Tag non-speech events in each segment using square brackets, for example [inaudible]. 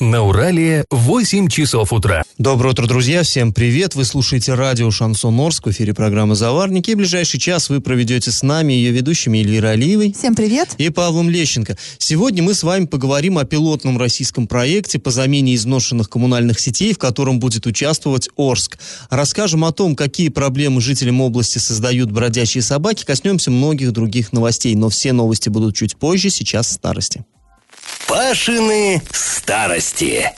На Урале 8 часов утра. Доброе утро, друзья. Всем привет. Вы слушаете радио «Шансон Орск» в эфире программы «Заварники». И ближайший час вы проведете с нами, ее ведущими Эльвирой Алиевой. Всем привет. И Павлом Лещенко. Сегодня мы с вами поговорим о пилотном российском проекте по замене изношенных коммунальных сетей, в котором будет участвовать Орск. Расскажем о том, какие проблемы жителям области создают бродячие собаки. Коснемся многих других новостей. Но все новости будут чуть позже, сейчас в старости. Пашины старости.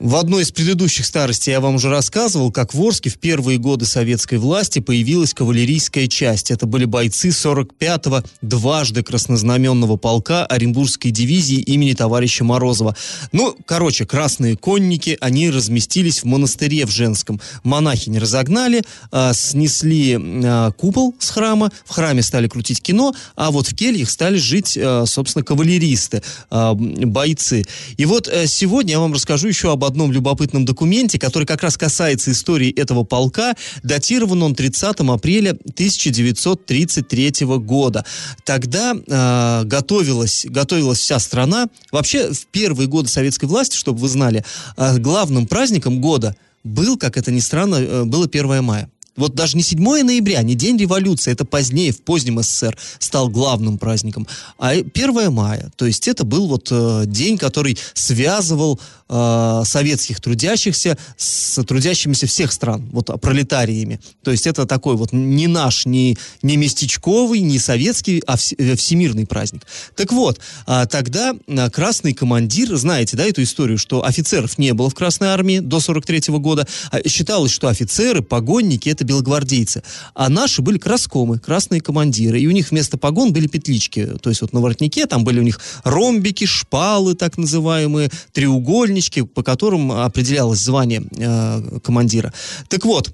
В одной из предыдущих старостей я вам уже рассказывал, как в Орске в первые годы советской власти появилась кавалерийская часть. Это были бойцы 45-го дважды краснознаменного полка Оренбургской дивизии имени товарища Морозова. Ну, короче, красные конники, они разместились в монастыре в Женском. Монахинь разогнали, э, снесли э, купол с храма, в храме стали крутить кино, а вот в кельях стали жить, э, собственно, кавалеристы, бойцы. И вот э, сегодня я вам расскажу еще об об одном любопытном документе, который как раз касается истории этого полка. Датирован он 30 апреля 1933 года. Тогда э, готовилась, готовилась вся страна. Вообще, в первые годы советской власти, чтобы вы знали, э, главным праздником года был, как это ни странно, э, было 1 мая. Вот даже не 7 ноября, не День революции, это позднее, в позднем СССР, стал главным праздником, а 1 мая. То есть это был вот э, день, который связывал э, советских трудящихся с трудящимися всех стран, вот пролетариями. То есть это такой вот не наш, не, не местечковый, не советский, а вс, э, всемирный праздник. Так вот, э, тогда э, красный командир, знаете, да, эту историю, что офицеров не было в Красной армии до 43 -го года, а считалось, что офицеры, погонники, это это белогвардейцы. А наши были краскомы, красные командиры. И у них вместо погон были петлички. То есть вот на воротнике там были у них ромбики, шпалы так называемые, треугольнички, по которым определялось звание э, командира. Так вот,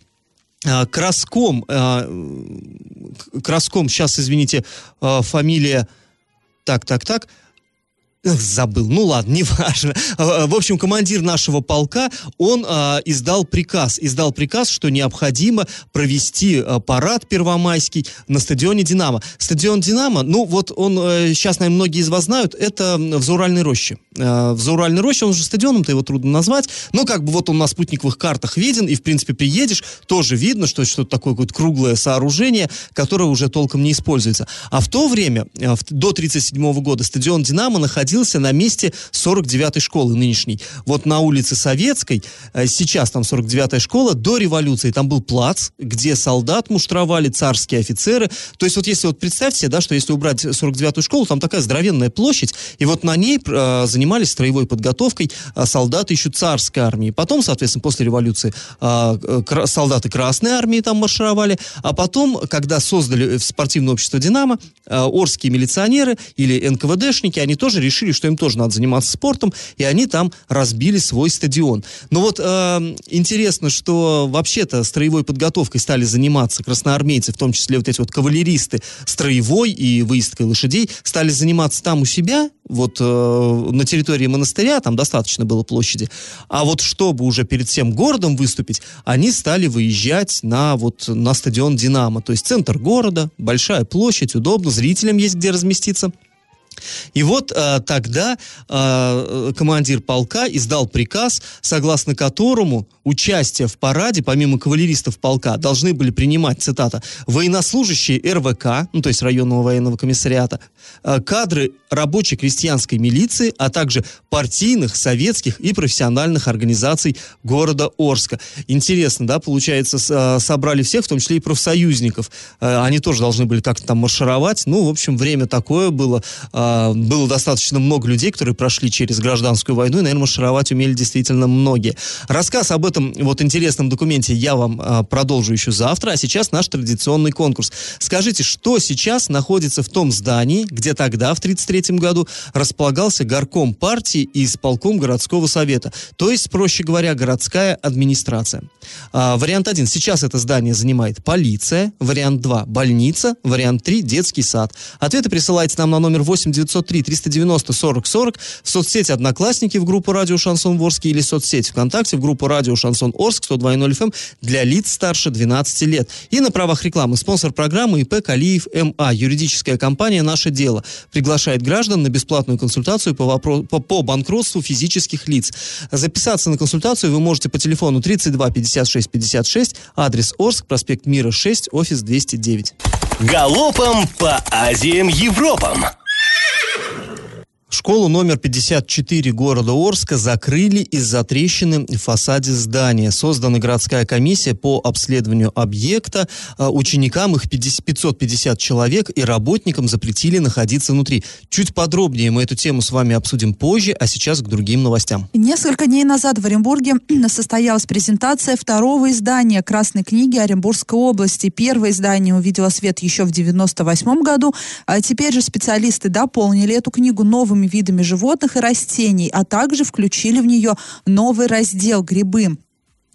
э, Краском, э, Краском, сейчас, извините, э, фамилия, так, так, так, забыл, ну ладно, [laughs] неважно. А, в общем, командир нашего полка, он а, издал приказ, издал приказ, что необходимо провести а, парад первомайский на стадионе «Динамо». Стадион «Динамо», ну вот он, а, сейчас, наверное, многие из вас знают, это в Зауральной роще. А, в Зауральной роще, он же стадионом-то его трудно назвать, но как бы вот он на спутниковых картах виден, и, в принципе, приедешь, тоже видно, что это что-то такое какое-то круглое сооружение, которое уже толком не используется. А в то время, а, в, до 1937 года, стадион «Динамо» находился находился на месте 49-й школы нынешней. Вот на улице Советской, э, сейчас там 49-я школа, до революции там был плац, где солдат муштровали, царские офицеры. То есть вот если вот представьте, да, что если убрать 49-ю школу, там такая здоровенная площадь, и вот на ней э, занимались строевой подготовкой э, солдаты еще царской армии. Потом, соответственно, после революции солдаты Красной армии там маршировали, а потом, когда создали спортивное общество «Динамо», орские милиционеры или НКВДшники, они тоже решили решили, что им тоже надо заниматься спортом, и они там разбили свой стадион. Но вот э, интересно, что вообще-то строевой подготовкой стали заниматься красноармейцы, в том числе вот эти вот кавалеристы строевой и выездкой лошадей, стали заниматься там у себя, вот э, на территории монастыря, там достаточно было площади, а вот чтобы уже перед всем городом выступить, они стали выезжать на вот на стадион «Динамо», то есть центр города, большая площадь, удобно, зрителям есть где разместиться. И вот э, тогда э, командир полка издал приказ, согласно которому участие в параде, помимо кавалеристов полка, должны были принимать, цитата, военнослужащие РВК, ну то есть районного военного комиссариата, кадры рабочей крестьянской милиции, а также партийных, советских и профессиональных организаций города Орска. Интересно, да, получается, э, собрали всех, в том числе и профсоюзников. Э, они тоже должны были как-то там маршировать. Ну, в общем, время такое было. Э, было достаточно много людей, которые прошли через гражданскую войну, и, наверное, маршировать умели действительно многие. Рассказ об этом вот интересном документе я вам продолжу еще завтра, а сейчас наш традиционный конкурс. Скажите, что сейчас находится в том здании, где тогда, в 1933 году, располагался горком партии и исполком городского совета, то есть, проще говоря, городская администрация. А, вариант 1. Сейчас это здание занимает полиция. Вариант 2. Больница. Вариант 3. Детский сад. Ответы присылайте нам на номер 8 903 390 40 40, в соцсети «Одноклассники» в группу «Радио Шансон Орск» или соцсети ВКонтакте в группу «Радио Шансон Орск» 102.0 FM для лиц старше 12 лет. И на правах рекламы спонсор программы ИП Калиев МА. Юридическая компания «Наше дело» приглашает граждан на бесплатную консультацию по, вопро- по, по банкротству физических лиц. Записаться на консультацию вы можете по телефону 32 56 56, адрес Орск, проспект Мира 6, офис 209. Галопом по Азиям Европам! Школу номер 54 города Орска закрыли из-за трещины в фасаде здания. Создана городская комиссия по обследованию объекта. А, Ученикам их 50 550 человек и работникам запретили находиться внутри. Чуть подробнее мы эту тему с вами обсудим позже, а сейчас к другим новостям. Несколько дней назад в Оренбурге [clears throat] состоялась презентация второго издания Красной книги Оренбургской области. Первое издание увидело свет еще в 98 году, а теперь же специалисты дополнили эту книгу новыми видами животных и растений, а также включили в нее новый раздел «Грибы».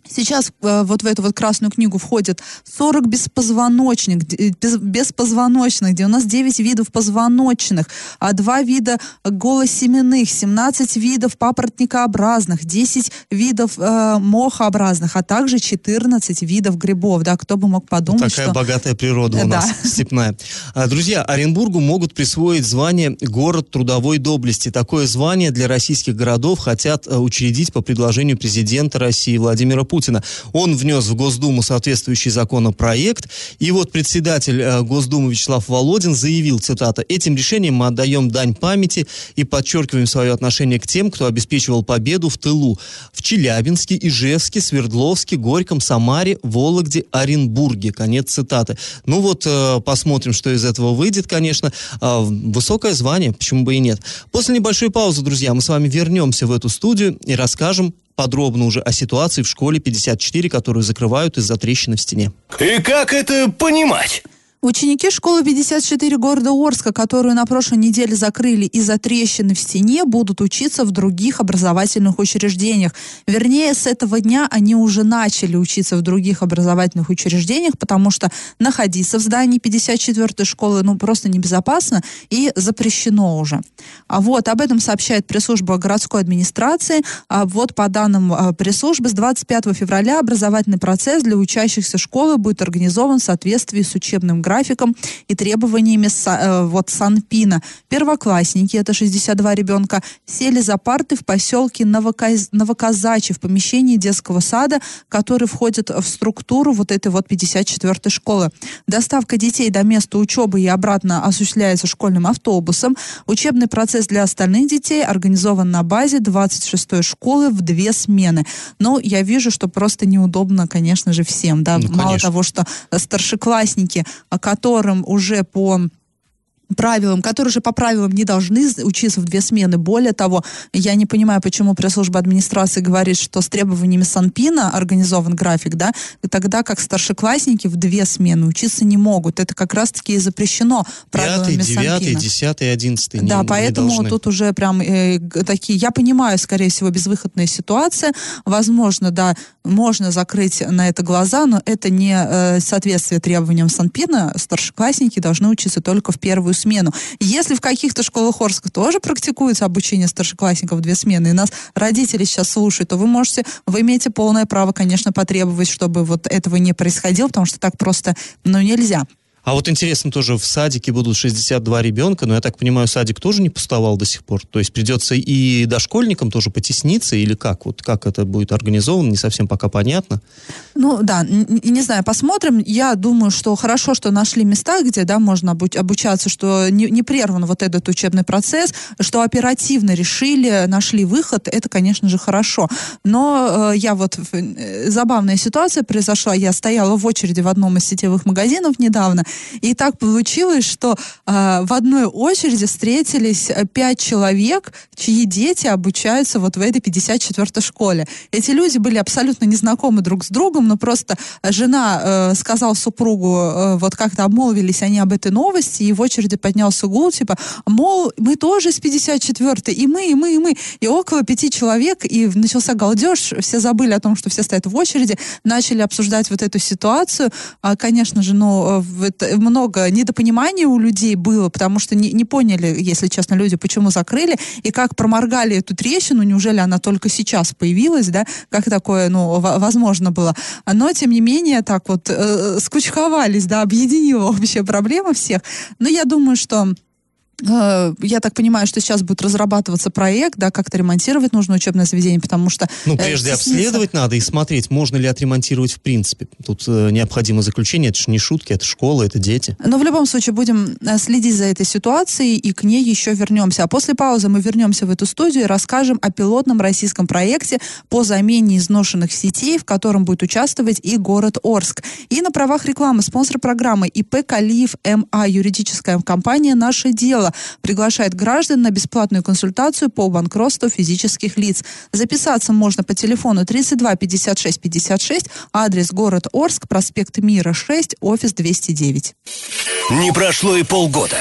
Сейчас э, вот в эту вот красную книгу входит 40 беспозвоночных, без- беспозвоночных, 99 видов позвоночных, а два вида голосеменных, 17 видов папоротникообразных, 10 видов э, мохообразных, а также 14 видов грибов. Да, кто бы мог подумать, Такая что... богатая природа у Да. нас, [laughs] степная. А, Друзья, Оренбургу могут присвоить звание «Город трудовой доблести». Такое звание для российских городов хотят э, учредить по предложению президента России Владимира Путина. Он внес в Госдуму соответствующий законопроект, и вот председатель э, Госдумы Вячеслав Володин заявил, цитата, «Этим решением мы отдаем дань памяти и подчеркиваем свое отношение к тем, кто обеспечивал победу в тылу в Челябинске, Ижевске, Свердловске, Горьком, Самаре, Вологде, Оренбурге». Конец цитаты. Ну вот, э, посмотрим, что из этого выйдет, конечно. А, высокое звание, почему бы и нет. После небольшой паузы, друзья, мы с вами вернемся в эту студию и расскажем подробно уже о ситуации в школе 54, которую закрывают из-за трещины в стене. И как это понимать? Ученики школы 54 города Орска, которую на прошлой неделе закрыли из-за трещины в стене, будут учиться в других образовательных учреждениях. Вернее, с этого дня они уже начали учиться в других образовательных учреждениях, потому что находиться в здании 54 школы ну просто небезопасно и запрещено уже. А вот об этом сообщает пресс-служба городской администрации. А вот по данным а, пресс-службы с 25 февраля образовательный процесс для учащихся школы будет организован в соответствии с учебным графиком и требованиями э, вот Санпина. Первоклассники, это 62 ребенка, сели за парты в поселке Новоказ... Новоказачи в помещении детского сада, который входит в структуру вот этой вот 54-й школы. Доставка детей до места учебы и обратно осуществляется школьным автобусом. Учебный процесс для остальных детей организован на базе 26-й школы в две смены. Но я вижу, что просто неудобно, конечно же, всем. Да? Ну, Мало конечно. того, что старшеклассники, которым уже по правилам, которые же по правилам не должны учиться в две смены. Более того, я не понимаю, почему пресс-служба администрации говорит, что с требованиями Санпина организован график, да, тогда как старшеклассники в две смены учиться не могут. Это как раз-таки и запрещено Пятый, правилами девятый, Санпина. десятый, одиннадцатый. не- Да, не поэтому должны. тут уже прям э, такие, я понимаю, скорее всего, безвыходная ситуация. Возможно, да, можно закрыть на это глаза, но это не э, соответствие требованиям Санпина. Старшеклассники должны учиться только в первую смену. Если в каких-то школах Орска тоже практикуется обучение старшеклассников в две смены, и нас родители сейчас слушают, то вы можете, вы имеете полное право, конечно, потребовать, чтобы вот этого не происходило, потому что так просто, ну, нельзя. А вот интересно тоже, в садике будут 62 ребенка, но я так понимаю, садик тоже не пустовал до сих пор. То есть придется и дошкольникам тоже потесниться, или как? Вот как это будет организовано, не совсем пока понятно. Ну да, н- н- не знаю, посмотрим. Я думаю, что хорошо, что нашли места, где да, можно обу- обучаться, что не, не прерван вот этот учебный процесс, что оперативно решили, нашли выход, это, конечно же, хорошо. Но э, я вот, э, забавная ситуация произошла, я стояла в очереди в одном из сетевых магазинов недавно, и так получилось, что э, в одной очереди встретились э, пять человек, чьи дети обучаются вот в этой 54-й школе. Эти люди были абсолютно незнакомы друг с другом, но просто жена э, сказала супругу, э, вот как-то обмолвились они об этой новости, и в очереди поднялся гул, типа, мол, мы тоже с 54-й, и мы, и мы, и мы. И около пяти человек, и начался галдеж, все забыли о том, что все стоят в очереди, начали обсуждать вот эту ситуацию. А, конечно же, ну, э, вот много недопонимания у людей было, потому что не, не поняли, если честно, люди, почему закрыли, и как проморгали эту трещину, неужели она только сейчас появилась, да, как такое, ну, возможно было. Но, тем не менее, так вот э, скучковались, да, объединила общая проблема всех. Но я думаю, что Э, я так понимаю, что сейчас будет разрабатываться проект, да, как-то ремонтировать нужно учебное заведение, потому что... Ну, э, прежде э, обследовать надо и смотреть, можно ли отремонтировать в принципе. Тут э, необходимо заключение, это же не шутки, это школа, это дети. Но в любом случае будем э, следить за этой ситуацией и к ней еще вернемся. А после паузы мы вернемся в эту студию и расскажем о пилотном российском проекте по замене изношенных сетей, в котором будет участвовать и город Орск. И на правах рекламы спонсор программы ИП Калиев МА, юридическая компания «Наше дело» приглашает граждан на бесплатную консультацию по банкротству физических лиц. Записаться можно по телефону 32 56 56, адрес город Орск, проспект Мира 6, офис 209. Не прошло и полгода.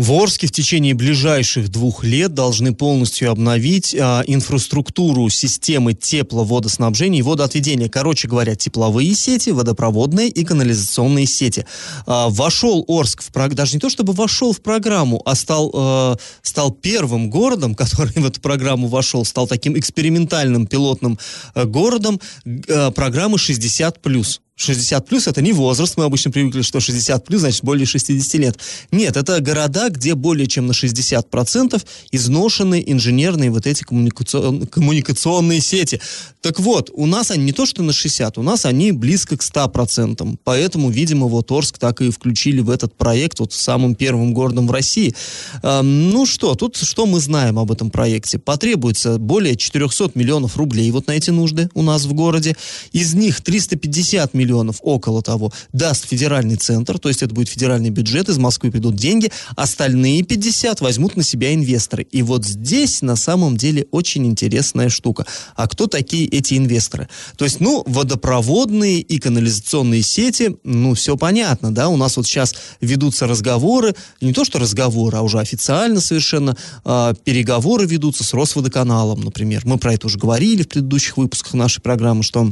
В Орске в течение ближайших двух лет должны полностью обновить а, инфраструктуру системы тепловодоснабжения и водоотведения. Короче говоря, тепловые сети, водопроводные и канализационные сети. А, вошел Орск в программу, даже не то чтобы вошел в программу, а стал, а, стал первым городом, который в эту программу вошел, стал таким экспериментальным пилотным а, городом а, программы 60+. 60 плюс это не возраст, мы обычно привыкли, что 60 плюс значит более 60 лет. Нет, это города, где более чем на 60% изношены инженерные вот эти коммуникацион, коммуникационные сети. Так вот, у нас они не то что на 60, у нас они близко к 100%. Поэтому, видимо, вот Орск так и включили в этот проект вот самым первым городом в России. Эм, ну что, тут что мы знаем об этом проекте? Потребуется более 400 миллионов рублей вот на эти нужды у нас в городе. Из них 350 миллионов миллионов, около того, даст федеральный центр, то есть это будет федеральный бюджет, из Москвы придут деньги, остальные 50 возьмут на себя инвесторы. И вот здесь на самом деле очень интересная штука. А кто такие эти инвесторы? То есть, ну, водопроводные и канализационные сети, ну, все понятно, да, у нас вот сейчас ведутся разговоры, не то что разговоры, а уже официально совершенно э, переговоры ведутся с Росводоканалом, например. Мы про это уже говорили в предыдущих выпусках нашей программы, что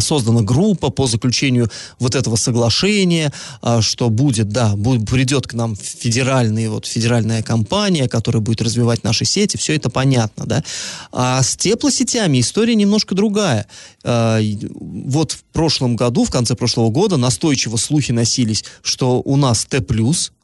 создана группа по заключению вот этого соглашения, а, что будет, да, будет, придет к нам федеральный, вот, федеральная компания, которая будет развивать наши сети, все это понятно, да. А с теплосетями история немножко другая. А, вот в прошлом году, в конце прошлого года настойчиво слухи носились, что у нас Т+,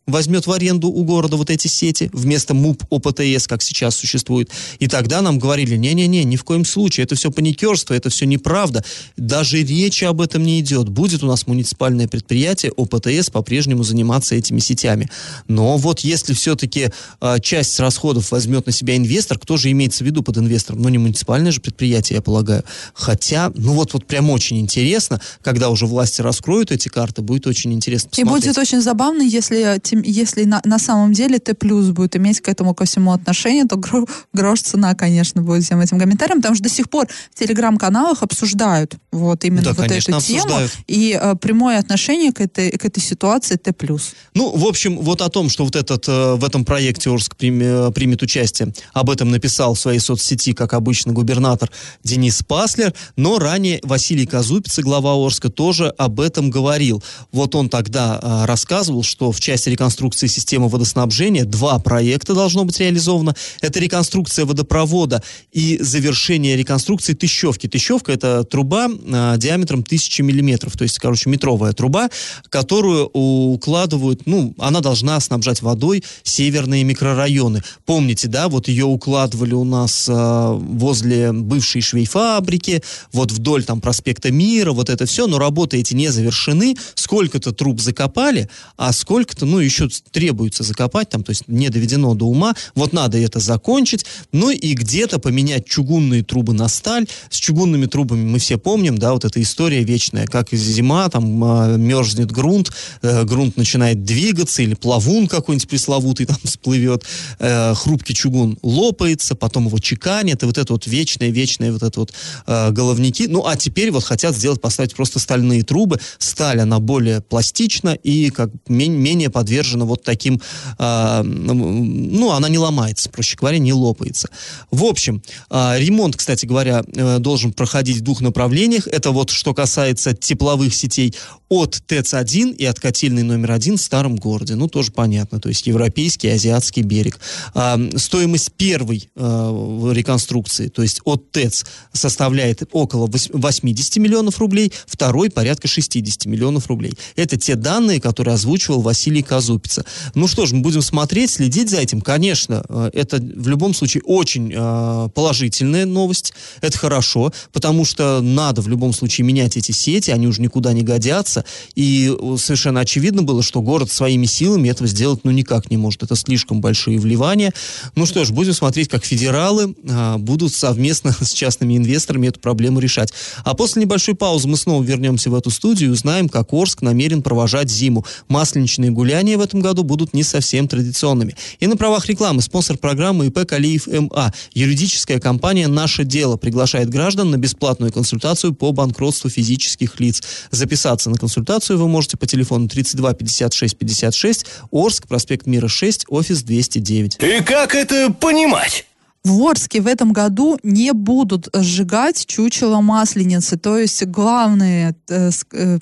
возьмет в аренду у города вот эти сети вместо МУП ОПТС, как сейчас существует. И тогда нам говорили, не-не-не, ни в коем случае, это все паникерство, это все неправда. Даже речи об этом не идет. Будет у нас муниципальное предприятие ОПТС по-прежнему заниматься этими сетями. Но вот если все-таки э, а, часть расходов возьмет на себя инвестор, кто же имеется в виду под инвестором? Ну, не муниципальное же предприятие, я полагаю. Хотя, ну вот, вот прям очень интересно, когда уже власти раскроют эти карты, будет очень интересно посмотреть. И будет очень забавно, если если на, на самом деле Т плюс будет иметь к этому ко всему отношение, то гро, грош цена, конечно, будет всем этим комментариям, потому что до сих пор в телеграм-каналах обсуждают вот именно да, вот конечно, эту обсуждают. тему и э, прямое отношение к этой, к этой ситуации Т плюс. Ну, в общем, вот о том, что вот этот, э, в этом проекте Орск примет, примет участие, об этом написал в своей соцсети, как обычно, губернатор Денис Паслер, но ранее Василий Казупиц, глава Орска, тоже об этом говорил. Вот он тогда э, рассказывал, что в части реконструкции реконструкции системы водоснабжения. Два проекта должно быть реализовано. Это реконструкция водопровода и завершение реконструкции Тыщевки. Тыщевка – это труба э, диаметром 1000 миллиметров, то есть, короче, метровая труба, которую укладывают, ну, она должна снабжать водой северные микрорайоны. Помните, да, вот ее укладывали у нас э, возле бывшей швейфабрики, вот вдоль там проспекта Мира, вот это все, но работы эти не завершены. Сколько-то труб закопали, а сколько-то, ну, еще требуется закопать, там, то есть не доведено до ума, вот надо это закончить, ну и где-то поменять чугунные трубы на сталь. С чугунными трубами мы все помним, да, вот эта история вечная, как зима, там э, мерзнет грунт, э, грунт начинает двигаться, или плавун какой-нибудь пресловутый там [laughs] всплывет, э, хрупкий чугун лопается, потом его чеканят, и вот это вот вечное, вечное вот это вот э, головники. Ну, а теперь вот хотят сделать, поставить просто стальные трубы. Сталь, она более пластична и как менее подвержена подвержена вот таким, э, ну, она не ломается, проще говоря, не лопается. В общем, э, ремонт, кстати говоря, э, должен проходить в двух направлениях. Это вот что касается тепловых сетей от ТЭЦ-1 и от котельной номер один в старом городе. Ну, тоже понятно, то есть европейский, азиатский берег. А, стоимость первой а, реконструкции, то есть от ТЭЦ, составляет около 80 миллионов рублей, второй порядка 60 миллионов рублей. Это те данные, которые озвучивал Василий Казупица. Ну что ж, мы будем смотреть, следить за этим. Конечно, а, это в любом случае очень а, положительная новость. Это хорошо, потому что надо в любом случае менять эти сети, они уже никуда не годятся меняться. И э, совершенно очевидно было, что город своими силами этого сделать ну никак не может. Это слишком большие вливания. Ну что ж, будем смотреть, как федералы а, будут совместно [laughs] с частными инвесторами эту проблему решать. А после небольшой паузы мы снова вернемся в эту студию и узнаем, как Орск намерен провожать зиму. Масленичные гуляния в этом году будут не совсем традиционными. И на правах рекламы спонсор программы ИП Калиев МА. Юридическая компания «Наше дело» приглашает граждан на бесплатную консультацию по банкротству физических лиц. Записаться на консультацию консультацию вы можете по телефону 32 56 56, Орск, проспект Мира 6, офис 209. И как это понимать? В Орске в этом году не будут сжигать чучело масленицы, то есть главные э, э,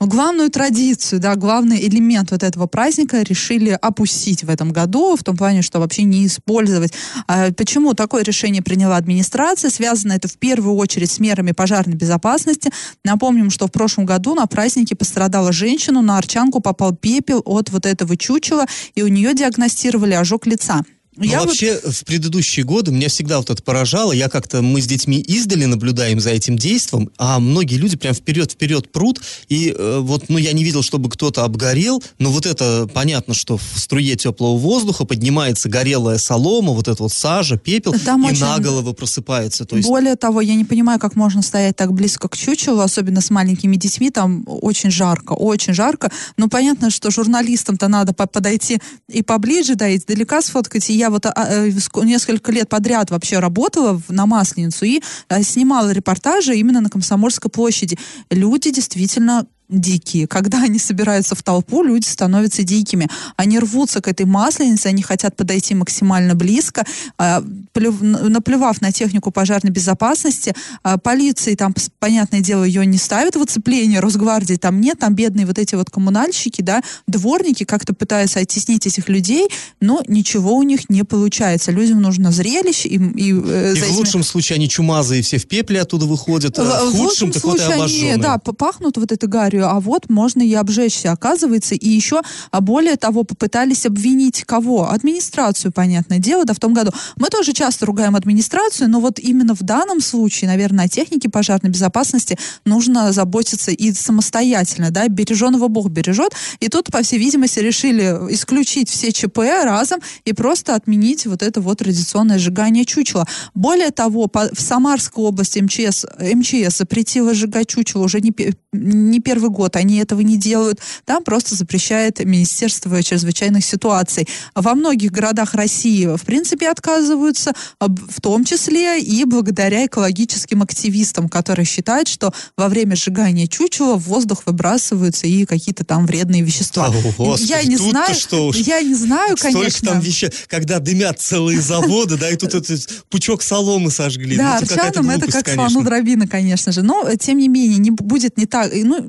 ну, главную традицию, да, главный элемент вот этого праздника решили опустить в этом году, в том плане, что вообще не использовать. А почему такое решение приняла администрация? Связано это в первую очередь с мерами пожарной безопасности. Напомним, что в прошлом году на празднике пострадала женщина, на арчанку попал пепел от вот этого чучела, и у нее диагностировали ожог лица. Ну, я вообще, вот... в предыдущие годы меня всегда вот это поражало. Я как-то, мы с детьми издали наблюдаем за этим действом, а многие люди прям вперед-вперед прут, и э, вот, ну, я не видел, чтобы кто-то обгорел, но вот это, понятно, что в струе теплого воздуха поднимается горелая солома, вот это вот сажа, пепел, Там и очень... на голову просыпается. То есть... Более того, я не понимаю, как можно стоять так близко к чучелу, особенно с маленькими детьми, там очень жарко, очень жарко. Ну, понятно, что журналистам-то надо подойти и поближе, да, и издалека сфоткать, и я вот а, э, несколько лет подряд вообще работала на Масленицу и а, снимала репортажи именно на Комсомольской площади. Люди действительно дикие. Когда они собираются в толпу, люди становятся дикими. Они рвутся к этой масленице, они хотят подойти максимально близко. А, наплевав на технику пожарной безопасности, а, полиции там, понятное дело, ее не ставят в оцепление, Росгвардии там нет, там бедные вот эти вот коммунальщики, да, дворники как-то пытаются оттеснить этих людей, но ничего у них не получается. Людям нужно зрелище. И, и, э, и в лучшем случае они чумазые все в пепле оттуда выходят, в, а в худшем так вот и обожженные. Они, да, пахнут вот этой гарью а вот можно и обжечься, оказывается. И еще, а более того, попытались обвинить кого? Администрацию, понятное дело, да, в том году. Мы тоже часто ругаем администрацию, но вот именно в данном случае, наверное, о технике пожарной безопасности нужно заботиться и самостоятельно, да, береженого Бог бережет. И тут, по всей видимости, решили исключить все ЧП разом и просто отменить вот это вот традиционное сжигание чучела. Более того, по, в Самарской области МЧС, МЧС запретила сжигать чучело уже не, не первый год они этого не делают. Там просто запрещает Министерство чрезвычайных ситуаций. Во многих городах России, в принципе, отказываются, в том числе и благодаря экологическим активистам, которые считают, что во время сжигания чучела в воздух выбрасываются и какие-то там вредные вещества. О, Господи, я не знаю, что уж, я не знаю, конечно. Столько там вещей, когда дымят целые заводы, да, и тут этот пучок соломы сожгли. Да, ну, арчанам это как слону дробина, конечно же. Но, тем не менее, не будет не так, ну, Э,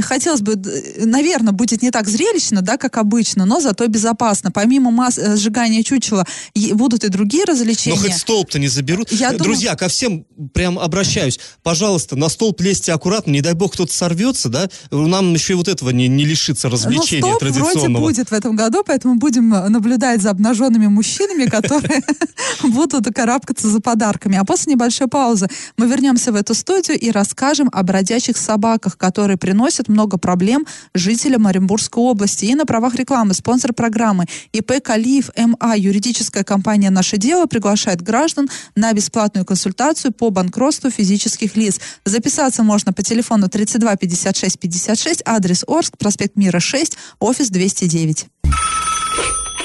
хотелось бы, наверное, будет не так зрелищно, да, как обычно, но зато безопасно. Помимо масс э, сжигания чучела будут и другие развлечения. Но хоть столб-то не заберут. Я Друзья, думаю... ко всем прям обращаюсь. Пожалуйста, на столб лезьте аккуратно, не дай бог кто-то сорвется, да, нам еще и вот этого не, не лишится развлечения но столб традиционного. вроде будет в этом году, поэтому будем э, наблюдать за обнаженными мужчинами, [laughs] которые [laughs] будут карабкаться за подарками. А после небольшой паузы мы вернемся в эту студию и расскажем о бродячих собаках, которые приносят приносит много проблем жителям Оренбургской области. И на правах рекламы спонсор программы ИП Калиев МА, юридическая компания «Наше дело» приглашает граждан на бесплатную консультацию по банкротству физических лиц. Записаться можно по телефону 32 56 56, адрес Орск, проспект Мира 6, офис 209.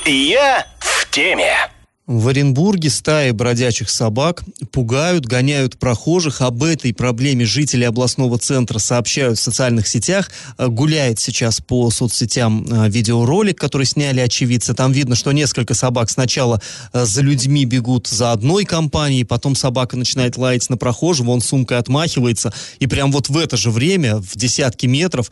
Я в теме. В Оренбурге стаи бродячих собак пугают, гоняют прохожих. Об этой проблеме жители областного центра сообщают в социальных сетях. Э, гуляет сейчас по соцсетям э, видеоролик, который сняли очевидцы. Там видно, что несколько собак сначала э, за людьми бегут за одной компанией, потом собака начинает лаять на прохожего, он сумкой отмахивается. И прям вот в это же время, в десятки метров,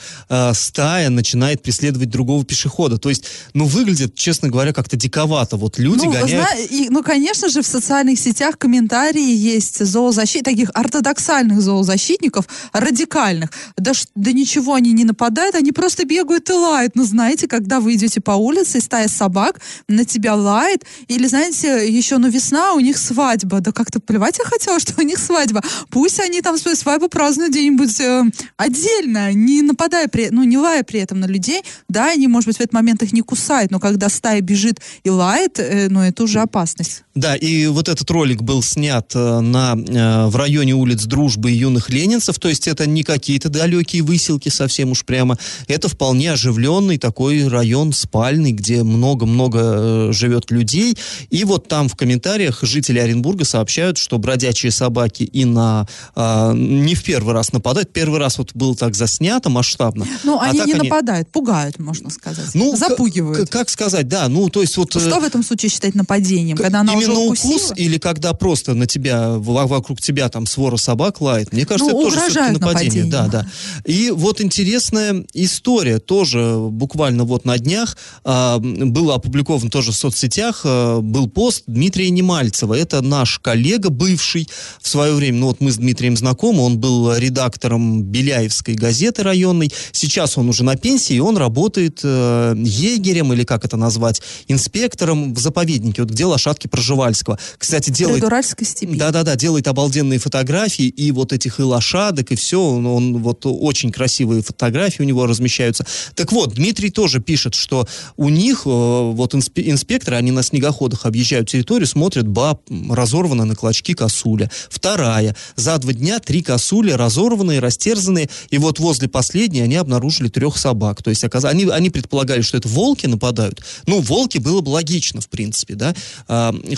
стая начинает преследовать другого пешехода. То есть, ну, выглядит, честно говоря, как-то диковато. Вот люди ну, гоняют и, ну, конечно же, в социальных сетях комментарии есть зоозащит, таких ортодоксальных зоозащитников, радикальных. Да, да ничего они не нападают, они просто бегают и лают. Ну, знаете, когда вы идете по улице, и стая собак на тебя лает, или, знаете, еще, ну, весна, у них свадьба. Да как-то плевать я хотела, [laughs] что у них свадьба. Пусть они там свою свадьбу празднуют где-нибудь э, отдельно, не нападая при, ну, не лая при этом на людей. Да, они, может быть, в этот момент их не кусают, но когда стая бежит и лает, э, ну, это уже опасность. Да, и вот этот ролик был снят э, на, э, в районе улиц Дружбы и Юных Ленинцев, то есть это не какие-то далекие выселки совсем уж прямо, это вполне оживленный такой район спальный, где много-много э, живет людей, и вот там в комментариях жители Оренбурга сообщают, что бродячие собаки и на э, не в первый раз нападают, первый раз вот было так заснято масштабно. Ну, а они не они... нападают, пугают, можно сказать, ну, запугивают. Как сказать, да, ну, то есть вот... Что в этом случае считать нападением, когда она Именно укусила? укус или когда просто на тебя, вокруг тебя там свора собак лает, мне кажется, ну, это тоже все-таки нападение. Да, да. И вот интересная история тоже буквально вот на днях э, было опубликовано тоже в соцсетях, э, был пост Дмитрия Немальцева. Это наш коллега, бывший в свое время, ну вот мы с Дмитрием знакомы, он был редактором Беляевской газеты районной, сейчас он уже на пенсии, и он работает э, егерем, или как это назвать, инспектором в заповеднике, вот где лошадки Проживальского. Кстати, делает... Предуральской степи. Да-да-да, делает обалденные фотографии, и вот этих и лошадок, и все, он, он вот очень красивые фотографии у него размещаются. Так вот, Дмитрий тоже пишет, что у них, э, вот инспекторы, они на снегоходах объезжают территорию, смотрят, баб, разорвана на клочки косуля. Вторая, за два дня три косули разорванные, растерзанные, и вот возле последней они обнаружили трех собак. То есть оказ... они, они предполагали, что это волки нападают. Ну, волки было бы логично, в принципе, да.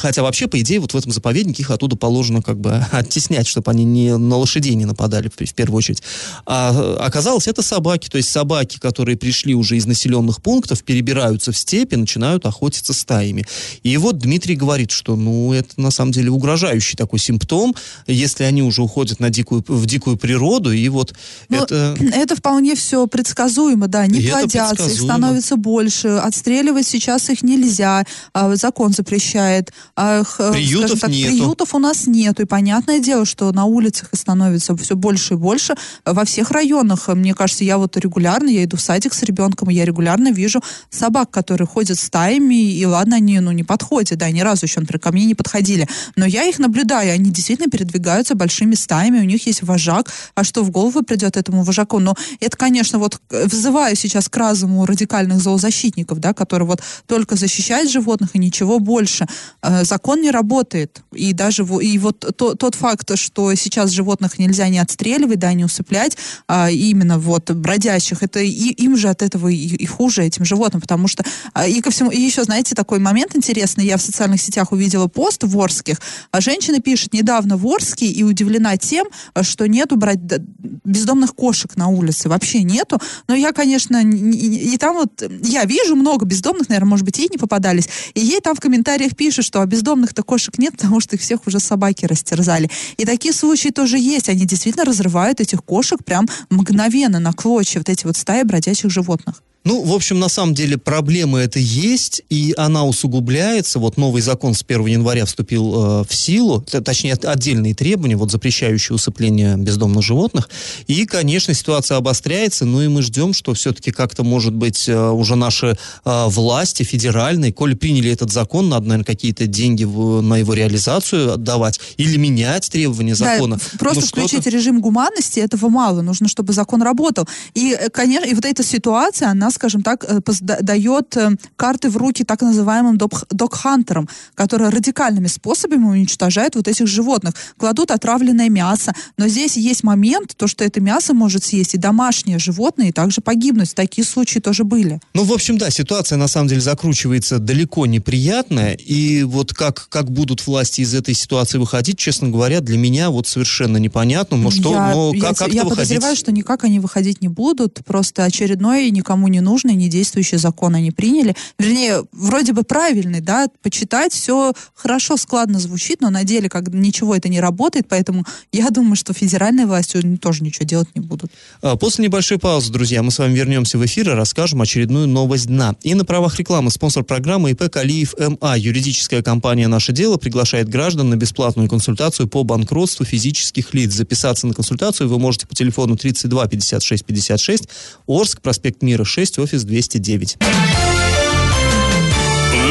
Хотя вообще, по идее, вот в этом заповеднике их оттуда положено как бы [laughs] оттеснять, чтобы они не на лошадей не нападали в, в первую очередь. А оказалось, это собаки, то есть собаки, которые пришли уже из населенных пунктов, перебираются в степи, начинают охотиться стаями. И вот Дмитрий говорит, что, ну, это на самом деле угрожающий такой симптом, если они уже уходят на дикую, в дикую природу, и вот Но это... [clears throat] Это вполне все предсказуемо, да, не плодятся, их становится больше, отстреливать сейчас их нельзя, а, закон запрещает. А, приютов так, нету. Приютов у нас нету, и понятное дело, что на улицах их становится все больше и больше во всех районах. Мне кажется, я вот регулярно, я иду в садик с ребенком, и я регулярно вижу собак, которые ходят стаями, и ладно, они, ну, не подходят, да, ни разу еще, например, ко мне не подходили, но я их наблюдаю, они действительно передвигаются большими стаями, у них есть вожак, а что в голову придет этому вожаку? Но это, конечно, вот вызываю сейчас к разуму радикальных зоозащитников, да, которые вот только защищают животных и ничего больше. Э, закон не работает. И даже и вот то, тот факт, что сейчас животных нельзя не отстреливать, да, не усыплять, а именно вот бродящих, это и, им же от этого и, и хуже, этим животным, потому что а, и ко всему, и еще, знаете, такой момент интересный, я в социальных сетях увидела пост в Орских, а женщина пишет, недавно в Орске и удивлена тем, что нету брать бездомных кошек на улице, вообще нету, но я, конечно, и, и там вот, я вижу много бездомных, наверное, может быть, ей не попадались, и ей там в комментариях пишут, что бездомных-то кошек нет, потому что их всех уже собаки растерзали. И такие случаи тоже есть, они действительно разрывают этих кошек прям мгновенно на клочья, вот эти вот стаи бродячих животных. Ну, в общем, на самом деле проблема это есть, и она усугубляется. Вот новый закон с 1 января вступил э, в силу, точнее, отдельные требования, вот запрещающие усыпление бездомных животных. И, конечно, ситуация обостряется, ну и мы ждем, что все-таки как-то, может быть, э, уже наши э, власти федеральные, коли приняли этот закон, надо, наверное, какие-то деньги в, на его реализацию отдавать или менять требования закона. Да, просто ну, включить режим гуманности, этого мало. Нужно, чтобы закон работал. И, э, конечно, и вот эта ситуация, она скажем так, э, дает э, карты в руки так называемым док-хантерам, которые радикальными способами уничтожают вот этих животных. Кладут отравленное мясо. Но здесь есть момент, то, что это мясо может съесть и домашние животные, и также погибнуть. Такие случаи тоже были. Ну, в общем, да, ситуация на самом деле закручивается далеко неприятная. И вот как, как будут власти из этой ситуации выходить, честно говоря, для меня вот совершенно непонятно. Но что, я, но как, как я подозреваю, что никак они выходить не будут. Просто очередной никому не нужный, не действующий закон они приняли. Вернее, вроде бы правильный, да, почитать все хорошо, складно звучит, но на деле как ничего это не работает, поэтому я думаю, что федеральные власти тоже ничего делать не будут. А, после небольшой паузы, друзья, мы с вами вернемся в эфир и расскажем очередную новость дна. И на правах рекламы спонсор программы ИП Калиев МА. Юридическая компания «Наше дело» приглашает граждан на бесплатную консультацию по банкротству физических лиц. Записаться на консультацию вы можете по телефону 32 56 56, Орск, проспект Мира 6, офис 209.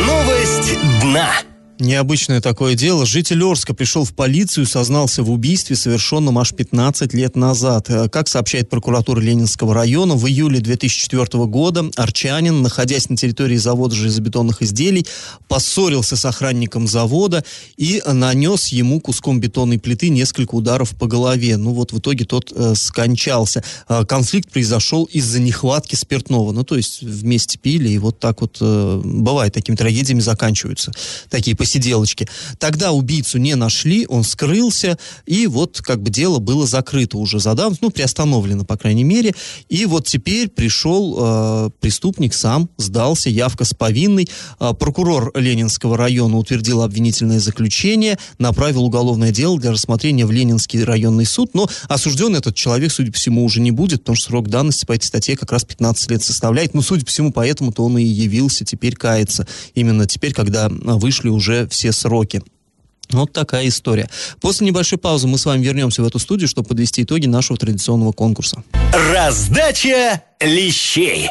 Новость дна. Необычное такое дело. Житель Орска пришел в полицию, сознался в убийстве, совершенном аж 15 лет назад. Э, как сообщает прокуратура Ленинского района, в июле 2004 года арчанин, находясь на территории завода железобетонных изделий, поссорился с охранником завода и нанес ему куском бетонной плиты несколько ударов по голове. Ну вот в итоге тот э, скончался. Э, конфликт произошел из-за нехватки спиртного. Ну то есть вместе пили, и вот так вот э, бывает, такими трагедиями заканчиваются такие посиделочки. Тогда убийцу не нашли, он скрылся, и вот как бы дело было закрыто уже задав, ну, приостановлено, по крайней мере. И вот теперь пришел э, преступник сам, сдался, явка с повинной. Э, прокурор Ленинского района утвердил обвинительное заключение, направил уголовное дело для рассмотрения в Ленинский районный суд, но осужден этот человек, судя по всему, уже не будет, потому что срок давности по этой статье как раз 15 лет составляет. Но, судя по всему, поэтому-то он и явился теперь каяться. Именно теперь, когда вышли уже уже все сроки. Вот такая история. После небольшой паузы мы с вами вернемся в эту студию, чтобы подвести итоги нашего традиционного конкурса. Раздача лещей.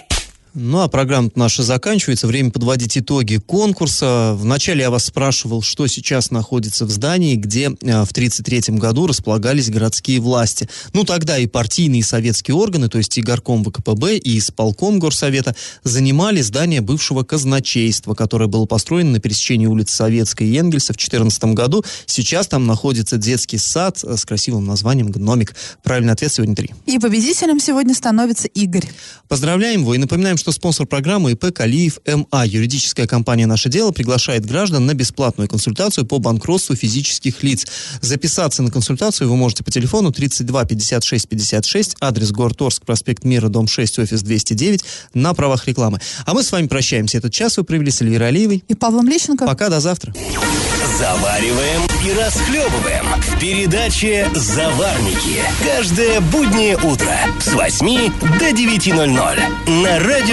Ну, а программа наша заканчивается. Время подводить итоги конкурса. Вначале я вас спрашивал, что сейчас находится в здании, где э, в 1933 году располагались городские власти. Ну, тогда и партийные, и советские органы, то есть и горком ВКПБ, и исполком Горсовета, занимали здание бывшего казначейства, которое было построено на пересечении улиц Советской и Энгельса в 2014 году. Сейчас там находится детский сад э, с красивым названием «Гномик». Правильный ответ сегодня три. И победителем сегодня становится Игорь. Поздравляем его и напоминаем, что спонсор программы ИП Калиев МА. Юридическая компания «Наше дело» приглашает граждан на бесплатную консультацию по банкротству физических лиц. Записаться на консультацию вы можете по телефону 32 56 56, адрес город Орск, проспект Мира, дом 6, офис 209, на правах рекламы. А мы с вами прощаемся. Этот час вы провели с Эльвирой Алиевой. И Павлом Лещенко. Пока, до завтра. Завариваем и расхлебываем в передаче «Заварники». Каждое буднее утро с 8 до 9.00 на радио